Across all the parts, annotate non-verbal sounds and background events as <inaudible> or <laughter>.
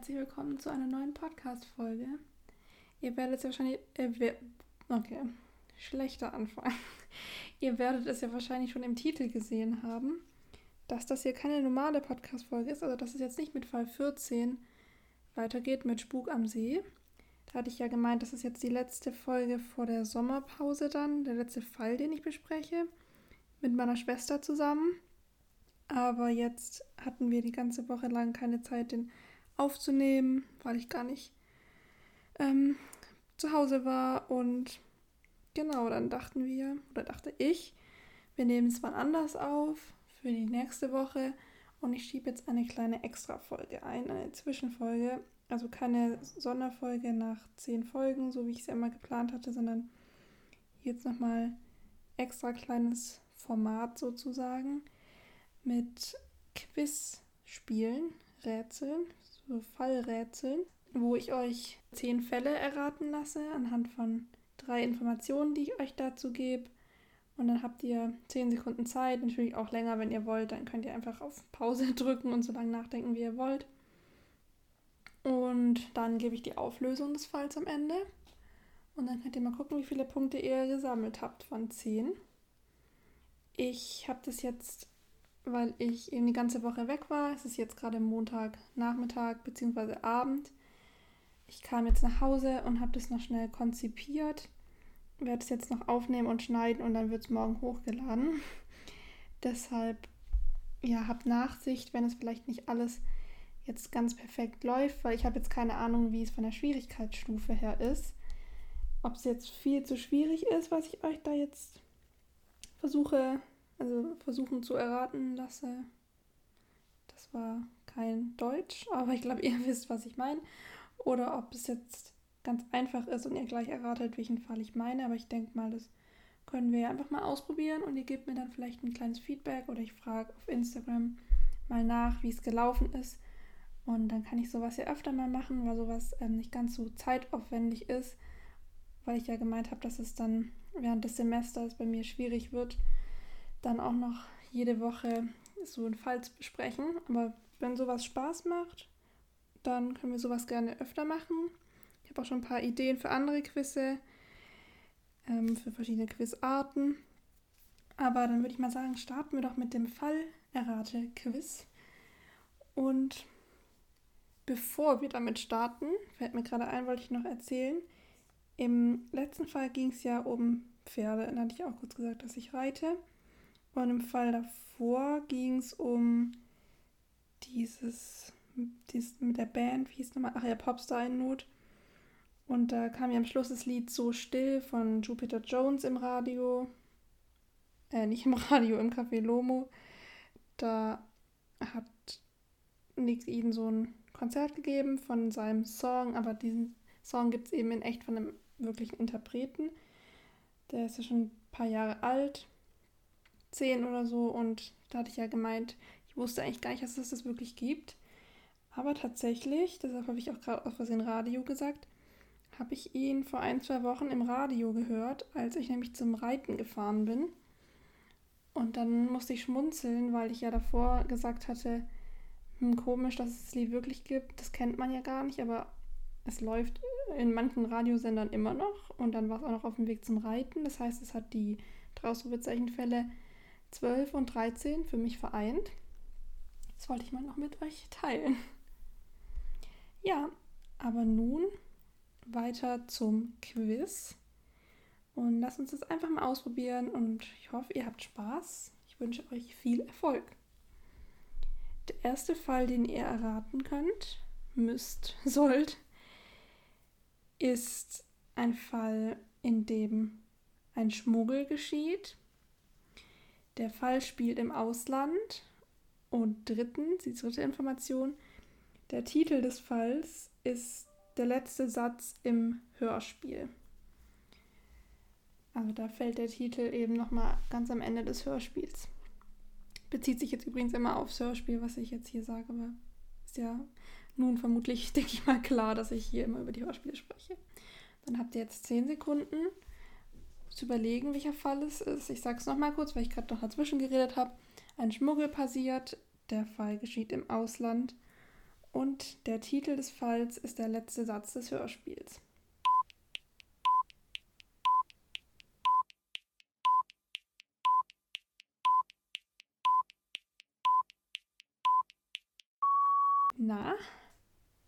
herzlich willkommen zu einer neuen Podcast-Folge. Ihr werdet es ja wahrscheinlich. Äh, okay, schlechter Anfang. <laughs> Ihr werdet es ja wahrscheinlich schon im Titel gesehen haben, dass das hier keine normale Podcast-Folge ist, also dass es jetzt nicht mit Fall 14 weitergeht mit Spuk am See. Da hatte ich ja gemeint, das ist jetzt die letzte Folge vor der Sommerpause dann, der letzte Fall, den ich bespreche, mit meiner Schwester zusammen. Aber jetzt hatten wir die ganze Woche lang keine Zeit, den aufzunehmen, weil ich gar nicht ähm, zu Hause war. Und genau, dann dachten wir, oder dachte ich, wir nehmen es mal anders auf für die nächste Woche. Und ich schiebe jetzt eine kleine Extra-Folge ein, eine Zwischenfolge. Also keine Sonderfolge nach zehn Folgen, so wie ich es ja immer geplant hatte, sondern jetzt nochmal extra kleines Format sozusagen mit Quiz-Spielen, Rätseln, Fallrätseln, wo ich euch zehn Fälle erraten lasse anhand von drei Informationen, die ich euch dazu gebe. Und dann habt ihr zehn Sekunden Zeit, natürlich auch länger, wenn ihr wollt. Dann könnt ihr einfach auf Pause <laughs> drücken und so lange nachdenken, wie ihr wollt. Und dann gebe ich die Auflösung des Falls am Ende. Und dann könnt ihr mal gucken, wie viele Punkte ihr gesammelt habt von 10. Ich habe das jetzt weil ich eben die ganze Woche weg war. Es ist jetzt gerade Montag Nachmittag bzw. Abend. Ich kam jetzt nach Hause und habe das noch schnell konzipiert. Werde es jetzt noch aufnehmen und schneiden und dann wird es morgen hochgeladen. <laughs> Deshalb, ja, habt Nachsicht, wenn es vielleicht nicht alles jetzt ganz perfekt läuft, weil ich habe jetzt keine Ahnung, wie es von der Schwierigkeitsstufe her ist. Ob es jetzt viel zu schwierig ist, was ich euch da jetzt versuche also versuchen zu erraten lasse. Das war kein Deutsch, aber ich glaube, <laughs> ihr wisst, was ich meine. Oder ob es jetzt ganz einfach ist und ihr gleich erratet, welchen Fall ich meine. Aber ich denke mal, das können wir einfach mal ausprobieren und ihr gebt mir dann vielleicht ein kleines Feedback oder ich frage auf Instagram mal nach, wie es gelaufen ist. Und dann kann ich sowas ja öfter mal machen, weil sowas ähm, nicht ganz so zeitaufwendig ist, weil ich ja gemeint habe, dass es dann während des Semesters bei mir schwierig wird, dann auch noch jede Woche so einen Fall zu besprechen. Aber wenn sowas Spaß macht, dann können wir sowas gerne öfter machen. Ich habe auch schon ein paar Ideen für andere Quizze, ähm, für verschiedene Quizarten. Aber dann würde ich mal sagen, starten wir doch mit dem Fall-Errate-Quiz. Und bevor wir damit starten, fällt mir gerade ein, wollte ich noch erzählen. Im letzten Fall ging es ja um Pferde. Dann hatte ich auch kurz gesagt, dass ich reite. Und im Fall davor ging es um dieses, dieses mit der Band, wie hieß es nochmal? Ach ja, Popstar in Not. Und da kam ja am Schluss das Lied So still von Jupiter Jones im Radio. Äh, nicht im <laughs> Radio, im Café Lomo. Da hat Nick Eden so ein Konzert gegeben von seinem Song, aber diesen Song gibt es eben in echt von einem wirklichen Interpreten. Der ist ja schon ein paar Jahre alt 10 oder so und da hatte ich ja gemeint, ich wusste eigentlich gar nicht, dass es das wirklich gibt. Aber tatsächlich, deshalb habe ich auch gerade aus Versehen Radio gesagt, habe ich ihn vor ein, zwei Wochen im Radio gehört, als ich nämlich zum Reiten gefahren bin. Und dann musste ich schmunzeln, weil ich ja davor gesagt hatte, hm, komisch, dass es das Lied wirklich gibt. Das kennt man ja gar nicht, aber es läuft in manchen Radiosendern immer noch. Und dann war es auch noch auf dem Weg zum Reiten. Das heißt, es hat die Ausrufezeichenfälle 12 und 13 für mich vereint. Das wollte ich mal noch mit euch teilen. Ja, aber nun weiter zum Quiz. Und lasst uns das einfach mal ausprobieren und ich hoffe, ihr habt Spaß. Ich wünsche euch viel Erfolg. Der erste Fall, den ihr erraten könnt, müsst, <laughs> sollt, ist ein Fall, in dem ein Schmuggel geschieht der Fall spielt im Ausland. Und drittens, die dritte Information, der Titel des Falls ist der letzte Satz im Hörspiel. Also da fällt der Titel eben nochmal ganz am Ende des Hörspiels. Bezieht sich jetzt übrigens immer aufs Hörspiel, was ich jetzt hier sage, aber ist ja nun vermutlich, <laughs> denke ich mal, klar, dass ich hier immer über die Hörspiele spreche. Dann habt ihr jetzt 10 Sekunden, zu überlegen, welcher Fall es ist. Ich sage es nochmal kurz, weil ich gerade noch dazwischen geredet habe. Ein Schmuggel passiert, der Fall geschieht im Ausland Und der Titel des Falls ist der letzte Satz des Hörspiels. Na,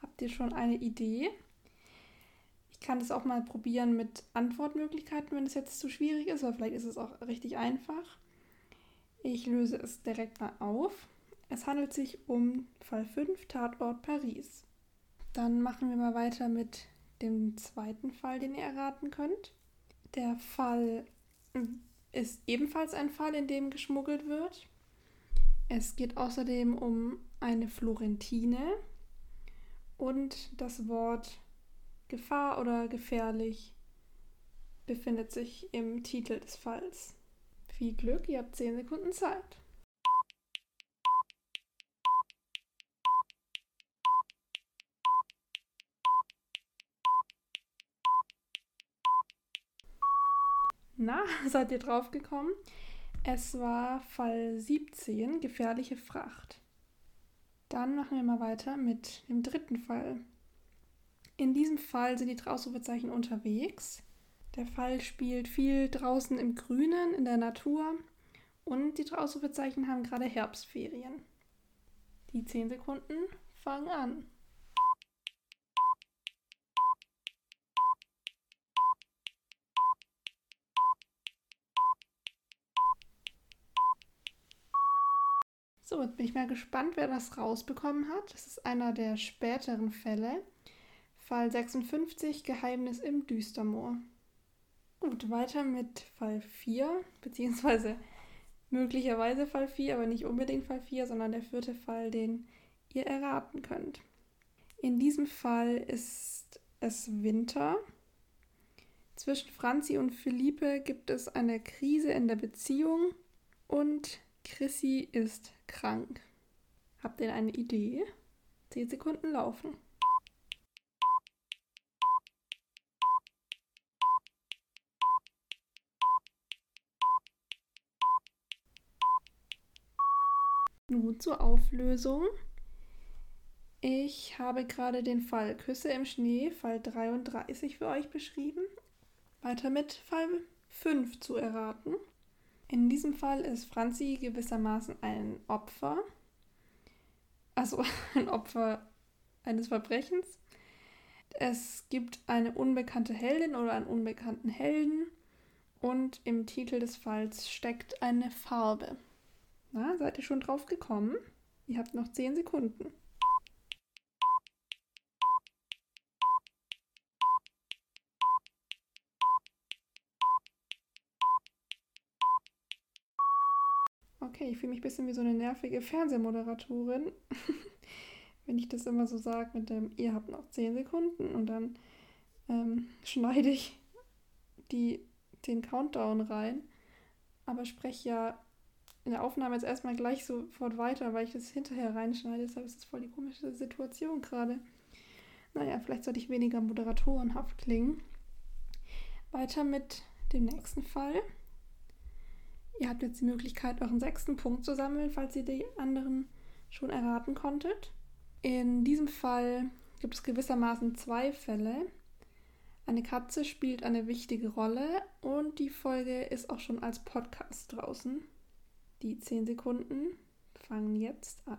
habt ihr schon eine Idee? Kann das auch mal probieren mit Antwortmöglichkeiten, wenn es jetzt zu schwierig ist, aber vielleicht ist es auch richtig einfach. Ich löse es direkt mal auf. Es handelt sich um Fall 5, Tatort Paris. Dann machen wir mal weiter mit dem zweiten Fall, den ihr erraten könnt. Der Fall ist ebenfalls ein Fall, in dem geschmuggelt wird. Es geht außerdem um eine Florentine und das Wort Gefahr oder gefährlich befindet sich im Titel des Falls. Viel Glück, ihr habt 10 Sekunden Zeit. Na, <laughs> seid ihr drauf gekommen? Es war Fall 17, gefährliche Fracht. Dann machen wir mal weiter mit dem dritten Fall. In diesem Fall sind die drei unterwegs. Der Fall spielt viel draußen im Grünen, in der Natur und die drei haben gerade Herbstferien. Die 10 Sekunden fangen an. So, jetzt bin ich mal gespannt, wer das rausbekommen hat. Das ist einer der späteren Fälle. Fall 56, Geheimnis im Düstermoor. Gut, weiter mit Fall 4, beziehungsweise möglicherweise Fall 4, aber nicht unbedingt Fall 4, sondern der vierte Fall, den ihr erraten könnt. In diesem Fall ist es Winter. Zwischen Franzi und Philippe gibt es eine Krise in der Beziehung und Chrissy ist krank. Habt ihr eine Idee? Zehn Sekunden laufen. Nun zur Auflösung. Ich habe gerade den Fall Küsse im Schnee, Fall 33 für euch beschrieben. Weiter mit Fall 5 zu erraten. In diesem Fall ist Franzi gewissermaßen ein Opfer. Also <laughs> ein Opfer eines Verbrechens. Es gibt eine unbekannte Heldin oder einen unbekannten Helden und im Titel des Falls steckt eine Farbe. Na, seid ihr schon drauf gekommen? Ihr habt noch 10 Sekunden. okay, ich fühle mich ein bisschen wie so eine nervige Fernsehmoderatorin, <laughs> wenn ich das immer so sage mit dem, ihr habt noch 10 Sekunden und dann ähm, schneide ich die, den Countdown rein, aber spreche ja in der Aufnahme jetzt erstmal gleich sofort weiter, weil ich das hinterher reinschneide. Deshalb ist das voll die komische Situation gerade. Naja, vielleicht sollte ich weniger moderatorenhaft klingen. Weiter mit dem nächsten Fall. Ihr habt jetzt die Möglichkeit, euren sechsten Punkt zu sammeln, falls ihr die anderen schon erraten konntet. In diesem Fall gibt es gewissermaßen zwei Fälle. Eine Katze spielt eine wichtige Rolle und die Folge ist auch schon als Podcast draußen. Die 10 Sekunden fangen jetzt an.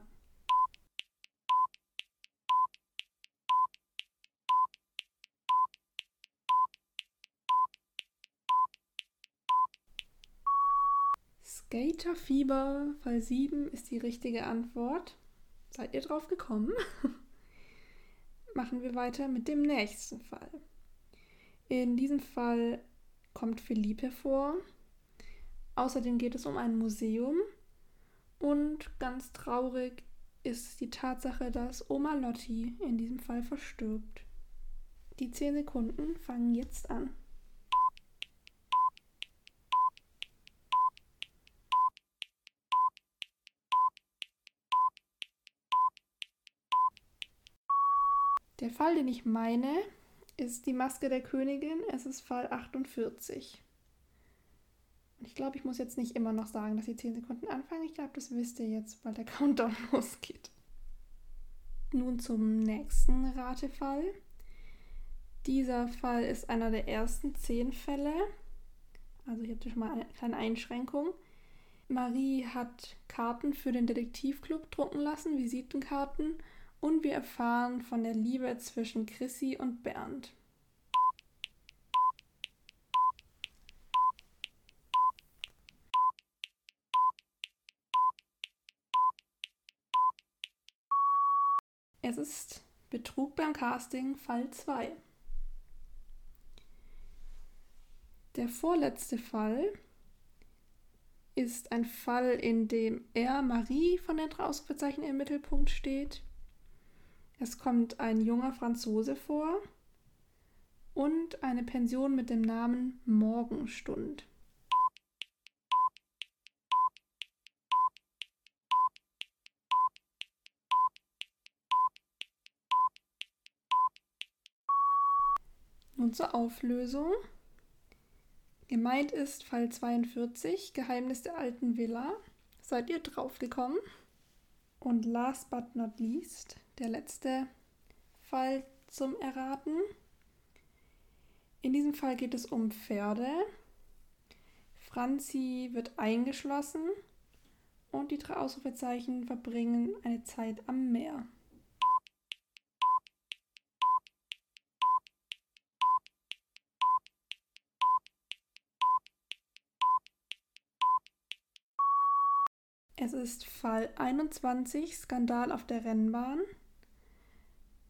Skaterfieber Fall 7 ist die richtige Antwort. Seid ihr drauf gekommen? <laughs> Machen wir weiter mit dem nächsten Fall. In diesem Fall kommt Philippe vor. Außerdem geht es um ein Museum. Und ganz traurig ist die Tatsache, dass Oma Lotti in diesem Fall verstirbt. Die 10 Sekunden fangen jetzt an. Der Fall, den ich meine, ist die Maske der Königin. Es ist Fall 48. Und ich glaube, ich muss jetzt nicht immer noch sagen, dass die 10 Sekunden anfangen. Ich glaube, das wisst ihr jetzt, weil der <laughs> Countdown losgeht. nun zum nächsten Ratefall. Dieser Fall ist einer der ersten zehn Fälle. Also ich habe schon mal eine kleine Einschränkung. Marie hat Karten für den Detektivclub drucken lassen, Visitenkarten, und wir erfahren von der Liebe zwischen Chrissy und Bernd. Es ist Betrug beim Casting Fall 2. Der vorletzte Fall ist ein Fall, in dem er Marie von den drei im Mittelpunkt steht. Es kommt ein junger Franzose vor und eine Pension mit dem Namen Morgenstund. Nun zur Auflösung. Gemeint ist Fall 42, Geheimnis der alten Villa. Seid ihr draufgekommen? Und last but not least, der letzte Fall zum Erraten. In diesem Fall geht es um Pferde. Franzi wird eingeschlossen und die drei Ausrufezeichen verbringen eine Zeit am Meer. Es ist Fall 21, Skandal auf der Rennbahn.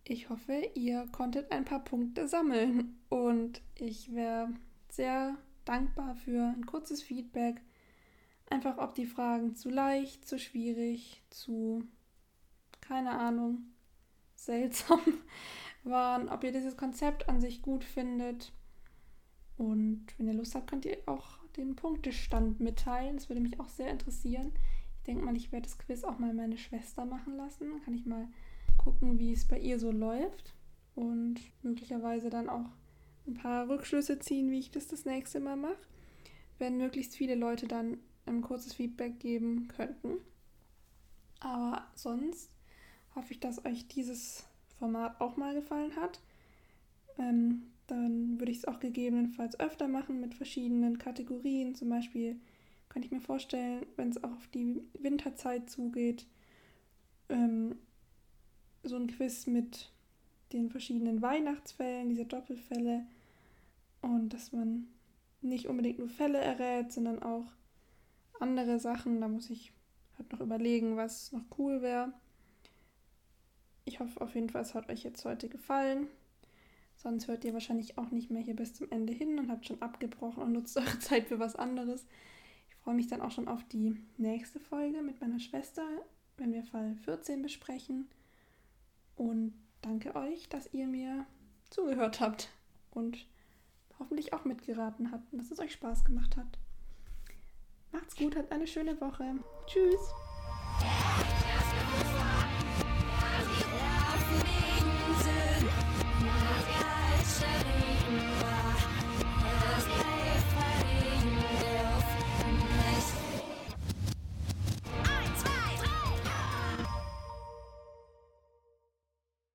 Ich hoffe, ihr konntet ein paar Punkte sammeln und ich wäre sehr dankbar für ein kurzes Feedback. Einfach, ob die Fragen zu leicht, zu schwierig, zu, keine Ahnung, seltsam <laughs> waren, ob ihr dieses Konzept an sich gut findet. Und wenn ihr Lust habt, könnt ihr auch den Punktestand mitteilen. Das würde mich auch sehr interessieren denke mal, ich werde das Quiz auch mal meine Schwester machen lassen. Dann kann ich mal gucken, wie es bei ihr so läuft und möglicherweise dann auch ein paar Rückschlüsse ziehen, wie ich das das nächste Mal mache, wenn möglichst viele Leute dann ein kurzes Feedback geben könnten. Aber sonst hoffe ich, dass euch dieses Format auch mal gefallen hat. Ähm, dann würde ich es auch gegebenenfalls öfter machen mit verschiedenen Kategorien, zum Beispiel kann ich mir vorstellen, wenn es auch auf die Winterzeit zugeht, ähm, so ein Quiz mit den verschiedenen Weihnachtsfällen, diese Doppelfälle und dass man nicht unbedingt nur Fälle errät, sondern auch andere Sachen. Da muss ich halt noch überlegen, was noch cool wäre. Ich hoffe auf jeden Fall, es hat euch jetzt heute gefallen. Sonst hört ihr wahrscheinlich auch nicht mehr hier bis zum Ende hin und habt schon abgebrochen und nutzt <laughs> eure Zeit für was anderes freue mich dann auch schon auf die nächste Folge mit meiner Schwester, wenn wir Fall 14 besprechen. Und danke euch, dass ihr mir zugehört habt und hoffentlich auch mitgeraten habt und dass es euch Spaß gemacht hat. Macht's gut, habt eine schöne Woche. Tschüss.